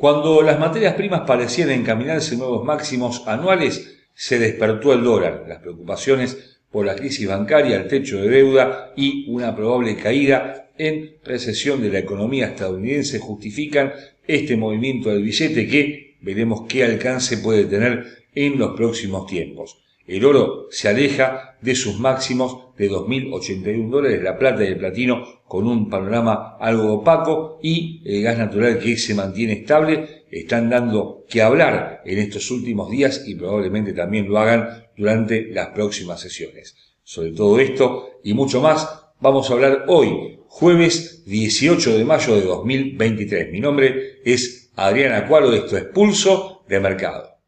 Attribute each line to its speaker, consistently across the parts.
Speaker 1: Cuando las materias primas parecían encaminarse nuevos máximos anuales, se despertó el dólar. Las preocupaciones por la crisis bancaria, el techo de deuda y una probable caída en recesión de la economía estadounidense justifican este movimiento del billete que veremos qué alcance puede tener en los próximos tiempos. El oro se aleja de sus máximos de 2.081 dólares, la plata y el platino con un panorama algo opaco y el gas natural que se mantiene estable están dando que hablar en estos últimos días y probablemente también lo hagan durante las próximas sesiones. Sobre todo esto y mucho más vamos a hablar hoy, jueves 18 de mayo de 2023. Mi nombre es Adrián Acuaro, esto es Pulso de Mercado.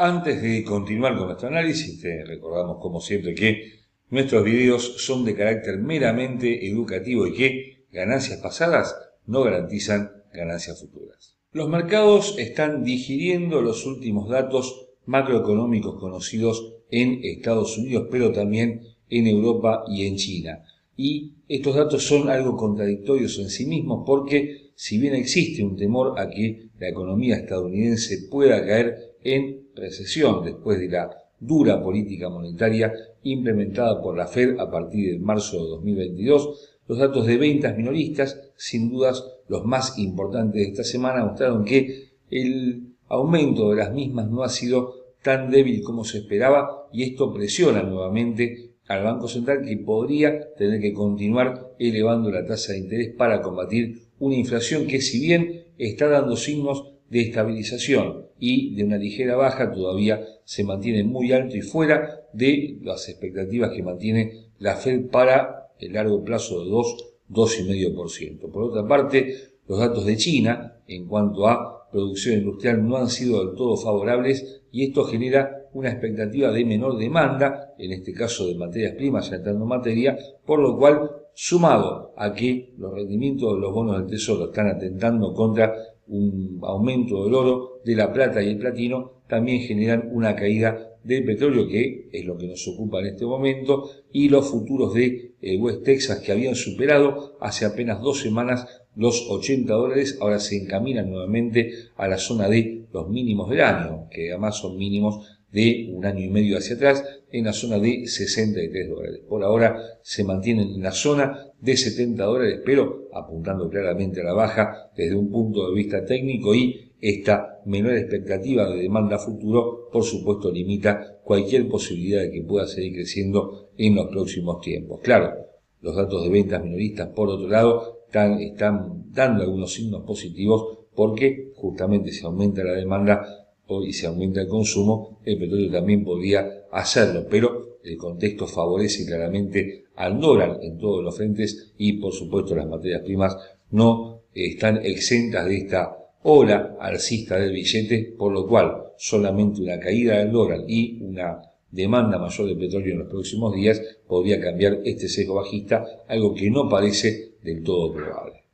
Speaker 1: Antes de continuar con nuestro análisis, te recordamos como siempre que nuestros videos son de carácter meramente educativo y que ganancias pasadas no garantizan ganancias futuras. Los mercados están digiriendo los últimos datos macroeconómicos conocidos en Estados Unidos, pero también en Europa y en China. Y estos datos son algo contradictorios en sí mismos porque si bien existe un temor a que la economía estadounidense pueda caer en recesión después de la dura política monetaria implementada por la Fed a partir de marzo de 2022, los datos de ventas minoristas, sin dudas los más importantes de esta semana, mostraron que el aumento de las mismas no ha sido tan débil como se esperaba y esto presiona nuevamente al Banco Central que podría tener que continuar elevando la tasa de interés para combatir una inflación que si bien está dando signos de estabilización y de una ligera baja todavía se mantiene muy alto y fuera de las expectativas que mantiene la Fed para el largo plazo de 2, 2,5%. Por otra parte, los datos de China en cuanto a producción industrial no han sido del todo favorables y esto genera una expectativa de menor demanda, en este caso de materias primas entrando en materia, por lo cual, sumado a que los rendimientos de los bonos del Tesoro están atentando contra un aumento del oro, de la plata y el platino, también generan una caída del petróleo, que es lo que nos ocupa en este momento, y los futuros de eh, West Texas, que habían superado hace apenas dos semanas los 80 dólares, ahora se encaminan nuevamente a la zona de los mínimos del año, que además son mínimos de un año y medio hacia atrás, en la zona de 63 dólares. Por ahora se mantienen en la zona de 70 dólares, pero apuntando claramente a la baja desde un punto de vista técnico y esta menor expectativa de demanda futuro, por supuesto, limita cualquier posibilidad de que pueda seguir creciendo en los próximos tiempos. Claro, los datos de ventas minoristas, por otro lado, están, están dando algunos signos positivos porque justamente se aumenta la demanda y se aumenta el consumo, el petróleo también podría hacerlo, pero el contexto favorece claramente al dólar en todos los frentes y por supuesto las materias primas no están exentas de esta ola alcista del billete, por lo cual solamente una caída del dólar y una demanda mayor de petróleo en los próximos días podría cambiar este sesgo bajista, algo que no parece del todo probable.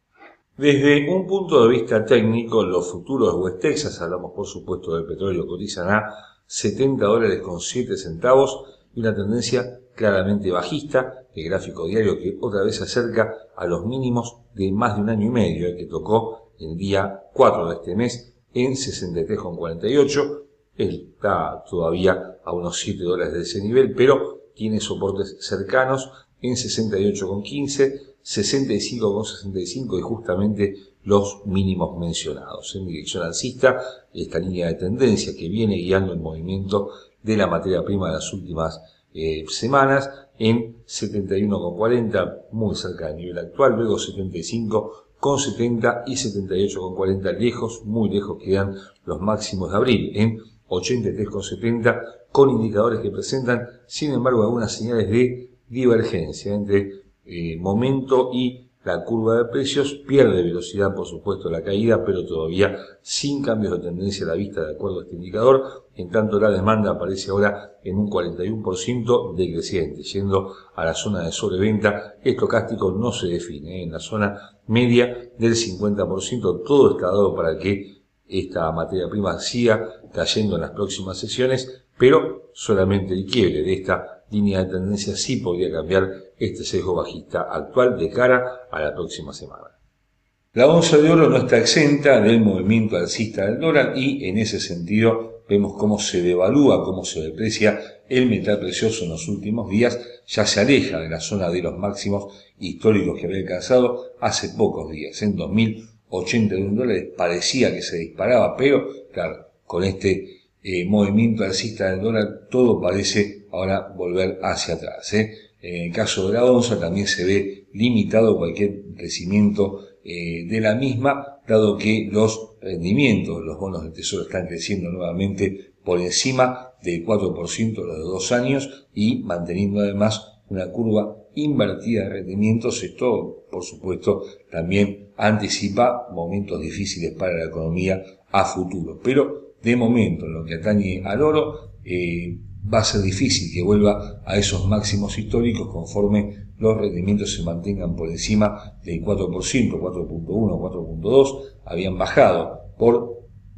Speaker 1: Desde un punto de vista técnico, los futuros de West Texas, hablamos por supuesto del petróleo, cotizan a 70 dólares con 7 centavos y una tendencia claramente bajista, el gráfico diario que otra vez se acerca a los mínimos de más de un año y medio, el que tocó el día 4 de este mes en 63,48, está todavía a unos 7 dólares de ese nivel, pero tiene soportes cercanos en 68,15, 65,65 y justamente los mínimos mencionados. En dirección alcista, esta línea de tendencia que viene guiando el movimiento de la materia prima de las últimas eh, semanas en 71,40, muy cerca del nivel actual, luego 75,70 y 78,40 lejos, muy lejos quedan los máximos de abril en 83,70 con indicadores que presentan, sin embargo, algunas señales de divergencia entre eh, momento y la curva de precios pierde velocidad, por supuesto, la caída, pero todavía sin cambios de tendencia a la vista de acuerdo a este indicador. En tanto, la demanda aparece ahora en un 41% decreciente, yendo a la zona de sobreventa. Estocástico no se define. ¿eh? En la zona media del 50%, todo está dado para que esta materia prima siga cayendo en las próximas sesiones, pero solamente el quiebre de esta línea de tendencia sí podría cambiar este sesgo bajista actual de cara a la próxima semana. La onza de oro no está exenta del movimiento alcista del dólar y en ese sentido vemos cómo se devalúa, cómo se deprecia el metal precioso en los últimos días, ya se aleja de la zona de los máximos históricos que había alcanzado hace pocos días. En 2081 dólares parecía que se disparaba, pero claro, con este eh, movimiento alcista del dólar todo parece ahora volver hacia atrás. ¿eh? En el caso de la onza también se ve limitado cualquier crecimiento eh, de la misma, dado que los rendimientos, los bonos del tesoro están creciendo nuevamente por encima del 4% los de dos años y manteniendo además una curva invertida de rendimientos. Esto, por supuesto, también anticipa momentos difíciles para la economía a futuro. Pero de momento, en lo que atañe al oro, eh, va a ser difícil que vuelva a esos máximos históricos conforme los rendimientos se mantengan por encima del 4%, 4.1, 4.2, habían bajado por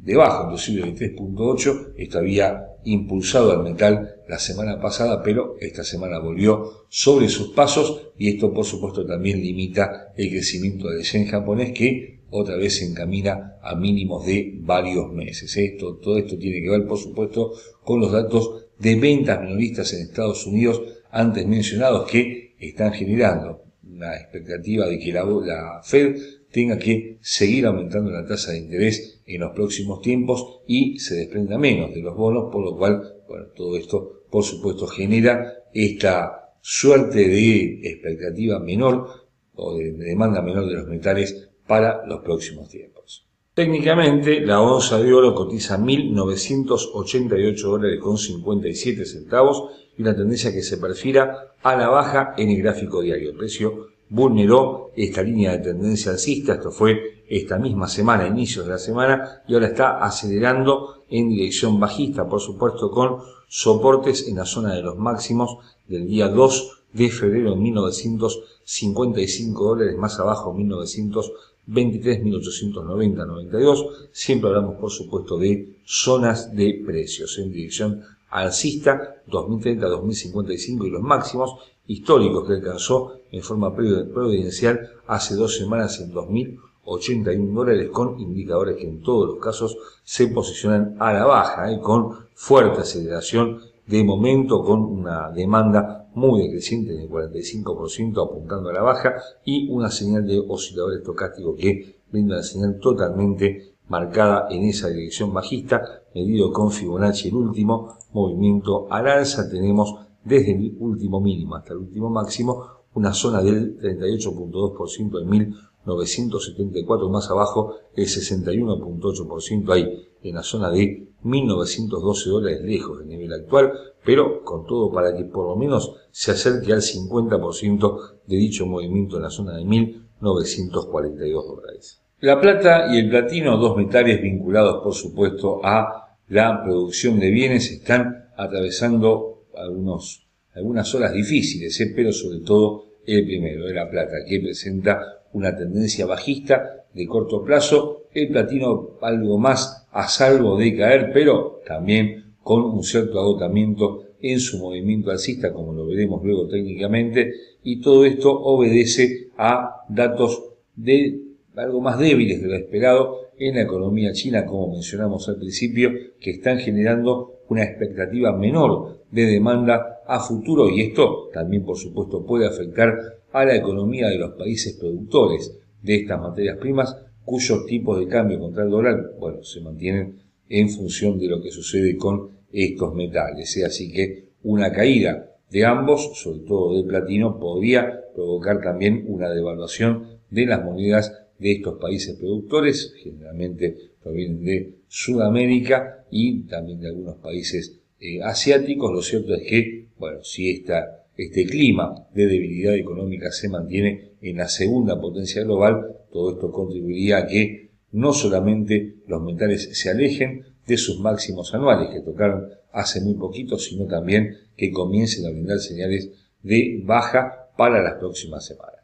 Speaker 1: debajo inclusive del 3.8, esto había impulsado al metal la semana pasada, pero esta semana volvió sobre sus pasos y esto por supuesto también limita el crecimiento del yen japonés que otra vez se encamina a mínimos de varios meses. Esto, todo esto tiene que ver por supuesto con los datos de ventas minoristas en Estados Unidos antes mencionados que están generando una expectativa de que la, Fed tenga que seguir aumentando la tasa de interés en los próximos tiempos y se desprenda menos de los bonos, por lo cual, bueno, todo esto, por supuesto, genera esta suerte de expectativa menor o de demanda menor de los metales para los próximos tiempos. Técnicamente, la onza de oro cotiza 1.988 dólares con 57 centavos y una tendencia que se perfila a la baja en el gráfico diario. El precio vulneró esta línea de tendencia alcista, esto fue esta misma semana, inicios de la semana, y ahora está acelerando en dirección bajista, por supuesto con soportes en la zona de los máximos del día 2 de febrero de 1955 dólares, más abajo 1923, 1890, 92. Siempre hablamos, por supuesto, de zonas de precios en dirección alcista 2030-2055 y los máximos históricos que alcanzó en forma providencial hace dos semanas en 2081 dólares con indicadores que en todos los casos se posicionan a la baja y ¿eh? con fuerte aceleración de momento con una demanda muy decreciente del 45% apuntando a la baja y una señal de oscilador estocástico que brinda una señal totalmente marcada en esa dirección bajista, medido con Fibonacci el último movimiento al alza, tenemos desde el último mínimo hasta el último máximo una zona del 38.2% en 1974, más abajo el 61.8% ahí, en la zona de 1912 dólares lejos del nivel actual, pero con todo para que por lo menos se acerque al 50% de dicho movimiento en la zona de 1942 dólares. La plata y el platino, dos metales vinculados por supuesto a la producción de bienes, están atravesando algunos, algunas horas difíciles, ¿eh? pero sobre todo el primero, de la plata, que presenta una tendencia bajista de corto plazo, el platino algo más a salvo de caer, pero también con un cierto agotamiento en su movimiento alcista, como lo veremos luego técnicamente, y todo esto obedece a datos de algo más débiles de lo esperado en la economía china, como mencionamos al principio, que están generando una expectativa menor de demanda a futuro y esto también por supuesto puede afectar a la economía de los países productores de estas materias primas cuyos tipos de cambio contra el dólar, bueno, se mantienen en función de lo que sucede con estos metales. Así que una caída de ambos, sobre todo del platino, podría provocar también una devaluación de las monedas de estos países productores, generalmente provienen de Sudamérica y también de algunos países eh, asiáticos. Lo cierto es que, bueno, si esta, este clima de debilidad económica se mantiene en la segunda potencia global, todo esto contribuiría a que no solamente los metales se alejen de sus máximos anuales que tocaron hace muy poquito, sino también que comiencen a brindar señales de baja para las próximas semanas.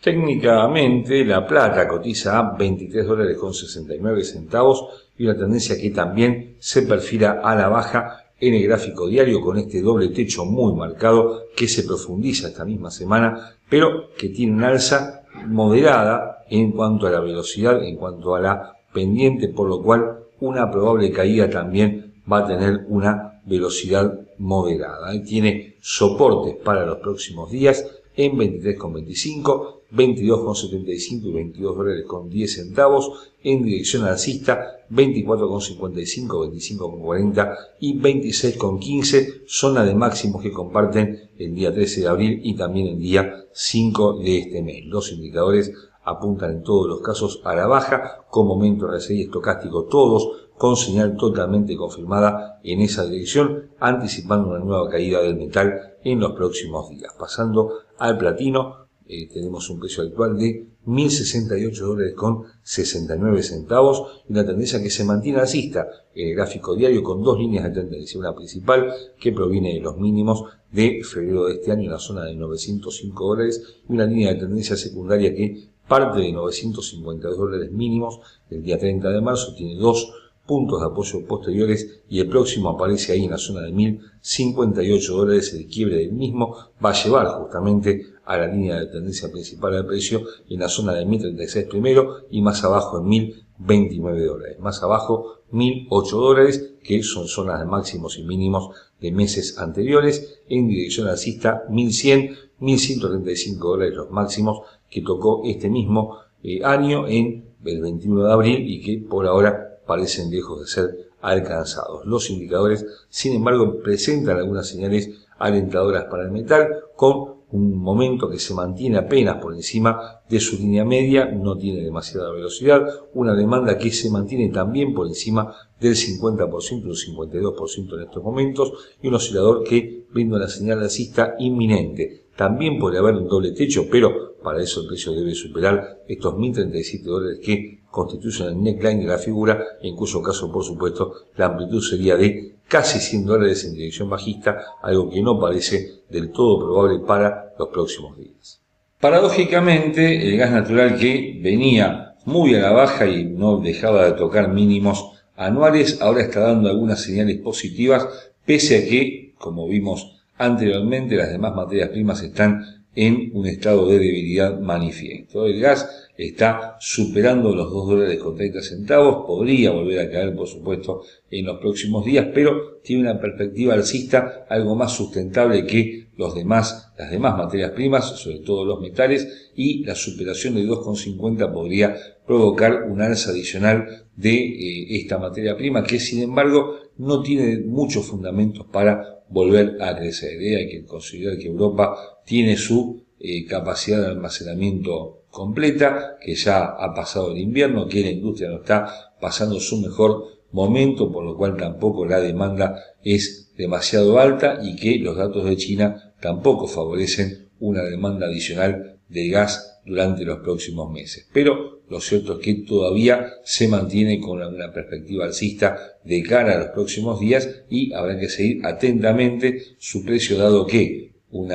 Speaker 1: Técnicamente, la plata cotiza a 23 dólares con 69 centavos y una tendencia que también se perfila a la baja en el gráfico diario con este doble techo muy marcado que se profundiza esta misma semana, pero que tiene una alza moderada en cuanto a la velocidad, en cuanto a la pendiente, por lo cual una probable caída también va a tener una velocidad moderada. Tiene soportes para los próximos días en 23,25, 22,75 y 22 dólares con 10 centavos, en dirección alcista 24,55, 25,40 y 26,15, zona de máximos que comparten el día 13 de abril y también el día 5 de este mes. Los indicadores apuntan en todos los casos a la baja, con momento RSI estocástico todos, con señal totalmente confirmada en esa dirección, anticipando una nueva caída del metal en los próximos días. Pasando al platino, eh, tenemos un precio actual de 1.068 dólares con 69 centavos. Una tendencia que se mantiene alcista. En el gráfico diario con dos líneas de tendencia, una principal que proviene de los mínimos de febrero de este año en la zona de 905 dólares. Y una línea de tendencia secundaria que parte de 952 dólares mínimos del día 30 de marzo, tiene dos puntos de apoyo posteriores y el próximo aparece ahí en la zona de 1058 dólares, el quiebre del mismo va a llevar justamente a la línea de tendencia principal del precio en la zona de 1036 primero y más abajo en 1029 dólares, más abajo 1008 dólares que son zonas de máximos y mínimos de meses anteriores en dirección alcista 1100 1135 dólares los máximos que tocó este mismo eh, año en el 21 de abril y que por ahora parecen lejos de ser alcanzados. Los indicadores, sin embargo, presentan algunas señales alentadoras para el metal, con un momento que se mantiene apenas por encima de su línea media, no tiene demasiada velocidad, una demanda que se mantiene también por encima del 50%, un 52% en estos momentos, y un oscilador que brinda una señal alcista inminente. También puede haber un doble techo, pero para eso el precio debe superar estos 1.037 dólares que constituyen el neckline de la figura, en cuyo caso, por supuesto, la amplitud sería de casi 100 dólares en dirección bajista, algo que no parece del todo probable para los próximos días. Paradójicamente, el gas natural que venía muy a la baja y no dejaba de tocar mínimos anuales, ahora está dando algunas señales positivas, pese a que, como vimos anteriormente, las demás materias primas están en un estado de debilidad manifiesto. El gas está superando los 2 dólares con 30 centavos, podría volver a caer por supuesto en los próximos días, pero tiene una perspectiva alcista algo más sustentable que los demás, las demás materias primas, sobre todo los metales, y la superación de 2,50 podría provocar un alza adicional de eh, esta materia prima que sin embargo no tiene muchos fundamentos para volver a crecer. ¿eh? Hay que considerar que Europa tiene su eh, capacidad de almacenamiento completa, que ya ha pasado el invierno, que la industria no está pasando su mejor momento, por lo cual tampoco la demanda es demasiado alta y que los datos de China tampoco favorecen una demanda adicional de gas durante los próximos meses. Pero lo cierto es que todavía se mantiene con una perspectiva alcista de cara a los próximos días y habrá que seguir atentamente su precio dado que un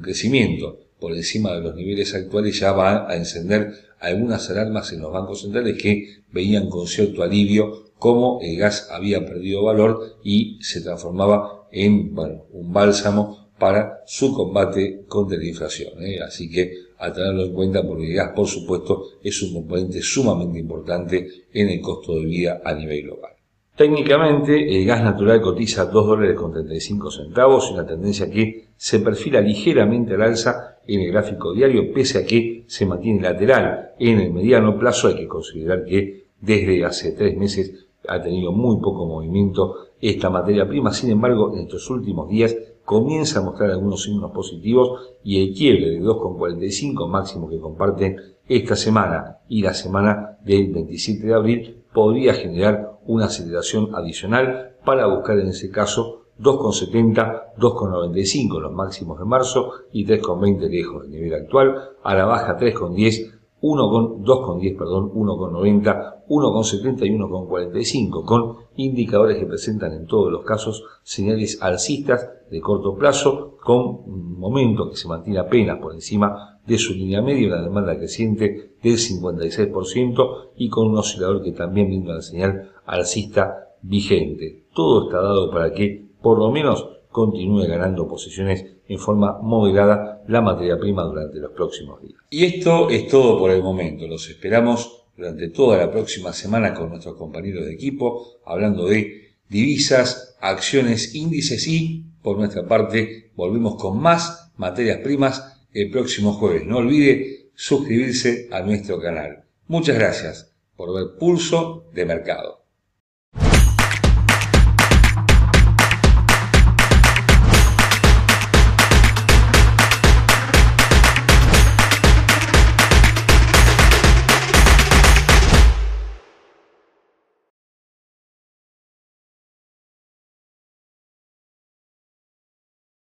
Speaker 1: crecimiento por encima de los niveles actuales ya va a encender algunas alarmas en los bancos centrales que veían con cierto alivio cómo el gas había perdido valor y se transformaba en bueno, un bálsamo para su combate contra la inflación. ¿eh? Así que a tenerlo en cuenta porque el gas, por supuesto, es un componente sumamente importante en el costo de vida a nivel global. Técnicamente, el gas natural cotiza 2 dólares con 35 centavos, una tendencia que se perfila ligeramente al alza en el gráfico diario, pese a que se mantiene lateral. En el mediano plazo hay que considerar que desde hace tres meses ha tenido muy poco movimiento esta materia prima, sin embargo, en estos últimos días comienza a mostrar algunos signos positivos y el quiebre de 2,45 máximo que comparten esta semana y la semana del 27 de abril podría generar una aceleración adicional para buscar en ese caso 2,70, 2,95 los máximos de marzo y 3,20 lejos del nivel actual, a la baja 3,10, 2,10, perdón, 1,90, 1,70 y 1,45, con indicadores que presentan en todos los casos señales alcistas de corto plazo, con un momento que se mantiene apenas por encima de su línea media, una demanda creciente del 56% y con un oscilador que también brinda una señal alcista vigente. todo está dado para que, por lo menos, continúe ganando posiciones en forma moderada la materia prima durante los próximos días. Y esto es todo por el momento. Los esperamos durante toda la próxima semana con nuestros compañeros de equipo, hablando de divisas, acciones, índices y, por nuestra parte, volvemos con más materias primas el próximo jueves. No olvide suscribirse a nuestro canal. Muchas gracias por ver Pulso de Mercado.